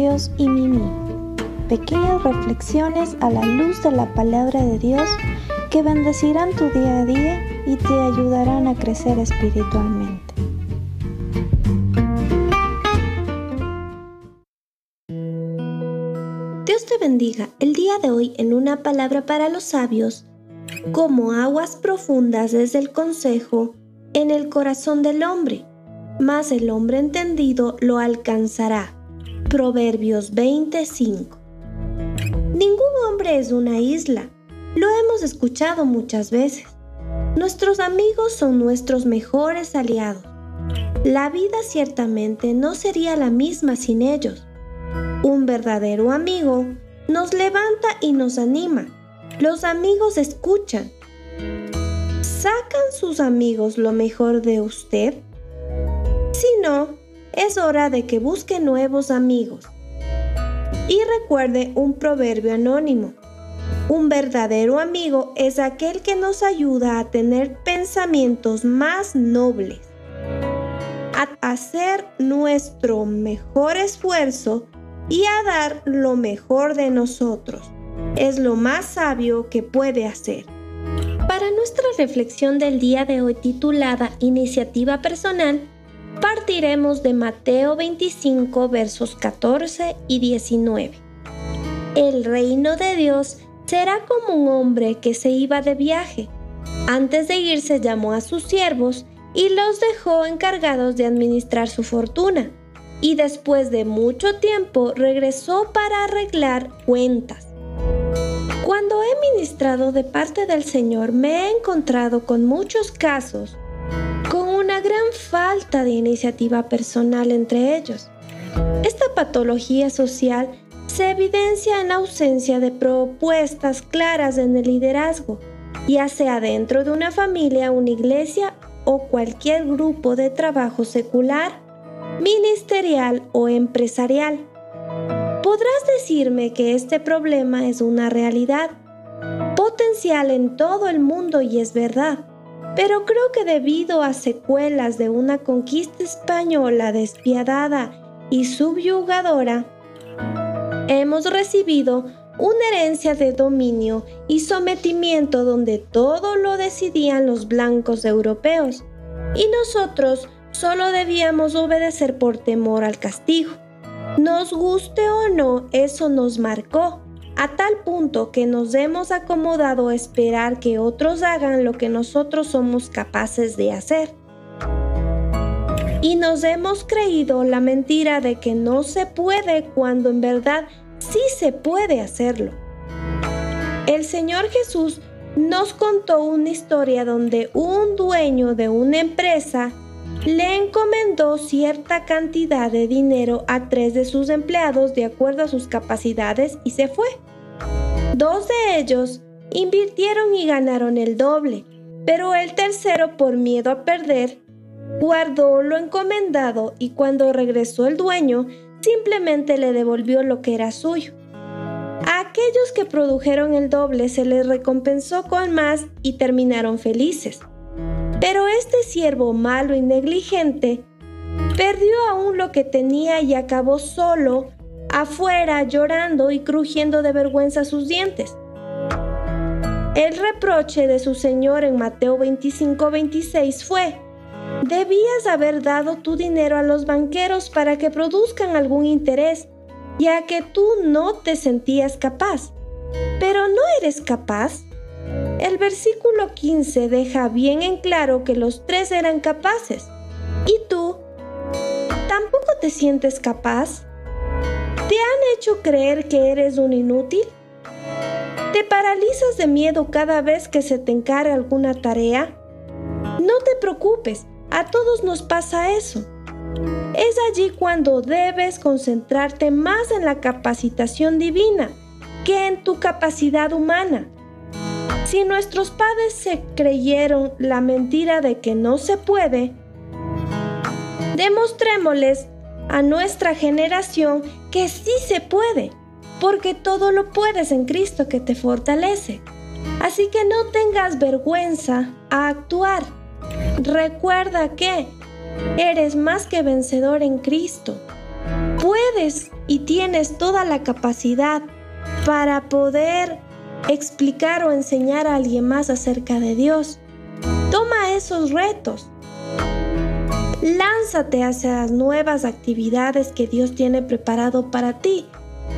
Dios y Mimi. Pequeñas reflexiones a la luz de la palabra de Dios que bendecirán tu día a día y te ayudarán a crecer espiritualmente. Dios te bendiga el día de hoy en una palabra para los sabios, como aguas profundas desde el consejo en el corazón del hombre, mas el hombre entendido lo alcanzará. Proverbios 25. Ningún hombre es una isla, lo hemos escuchado muchas veces. Nuestros amigos son nuestros mejores aliados. La vida ciertamente no sería la misma sin ellos. Un verdadero amigo nos levanta y nos anima. Los amigos escuchan. ¿Sacan sus amigos lo mejor de usted? Si no, es hora de que busque nuevos amigos. Y recuerde un proverbio anónimo. Un verdadero amigo es aquel que nos ayuda a tener pensamientos más nobles, a hacer nuestro mejor esfuerzo y a dar lo mejor de nosotros. Es lo más sabio que puede hacer. Para nuestra reflexión del día de hoy titulada Iniciativa Personal, partiremos de Mateo 25 versos 14 y 19. El reino de Dios será como un hombre que se iba de viaje. Antes de irse llamó a sus siervos y los dejó encargados de administrar su fortuna y después de mucho tiempo regresó para arreglar cuentas. Cuando he ministrado de parte del Señor me he encontrado con muchos casos gran falta de iniciativa personal entre ellos. Esta patología social se evidencia en la ausencia de propuestas claras en el liderazgo, ya sea dentro de una familia, una iglesia o cualquier grupo de trabajo secular ministerial o empresarial. Podrás decirme que este problema es una realidad potencial en todo el mundo y es verdad, pero creo que debido a secuelas de una conquista española despiadada y subyugadora, hemos recibido una herencia de dominio y sometimiento donde todo lo decidían los blancos europeos y nosotros Solo debíamos obedecer por temor al castigo. Nos guste o no, eso nos marcó, a tal punto que nos hemos acomodado a esperar que otros hagan lo que nosotros somos capaces de hacer. Y nos hemos creído la mentira de que no se puede cuando en verdad sí se puede hacerlo. El Señor Jesús nos contó una historia donde un dueño de una empresa le encomendó cierta cantidad de dinero a tres de sus empleados de acuerdo a sus capacidades y se fue. Dos de ellos invirtieron y ganaron el doble, pero el tercero, por miedo a perder, guardó lo encomendado y cuando regresó el dueño, simplemente le devolvió lo que era suyo. A aquellos que produjeron el doble se les recompensó con más y terminaron felices. Pero este siervo malo y negligente perdió aún lo que tenía y acabó solo, afuera, llorando y crujiendo de vergüenza sus dientes. El reproche de su Señor en Mateo 25-26 fue, debías haber dado tu dinero a los banqueros para que produzcan algún interés, ya que tú no te sentías capaz. Pero no eres capaz. El versículo 15 deja bien en claro que los tres eran capaces. ¿Y tú? ¿Tampoco te sientes capaz? ¿Te han hecho creer que eres un inútil? ¿Te paralizas de miedo cada vez que se te encarga alguna tarea? No te preocupes, a todos nos pasa eso. Es allí cuando debes concentrarte más en la capacitación divina que en tu capacidad humana. Si nuestros padres se creyeron la mentira de que no se puede, demostrémosles a nuestra generación que sí se puede, porque todo lo puedes en Cristo que te fortalece. Así que no tengas vergüenza a actuar. Recuerda que eres más que vencedor en Cristo. Puedes y tienes toda la capacidad para poder explicar o enseñar a alguien más acerca de Dios. Toma esos retos. Lánzate hacia las nuevas actividades que Dios tiene preparado para ti.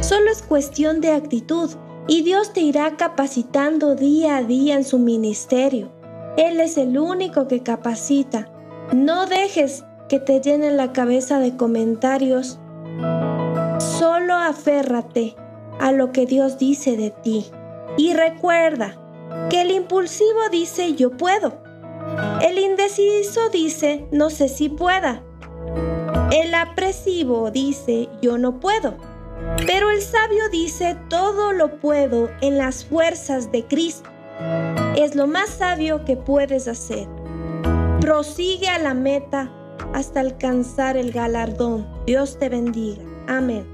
Solo es cuestión de actitud y Dios te irá capacitando día a día en su ministerio. Él es el único que capacita. No dejes que te llenen la cabeza de comentarios. Solo aférrate a lo que Dios dice de ti. Y recuerda que el impulsivo dice yo puedo. El indeciso dice no sé si pueda. El apresivo dice yo no puedo. Pero el sabio dice todo lo puedo en las fuerzas de Cristo. Es lo más sabio que puedes hacer. Prosigue a la meta hasta alcanzar el galardón. Dios te bendiga. Amén.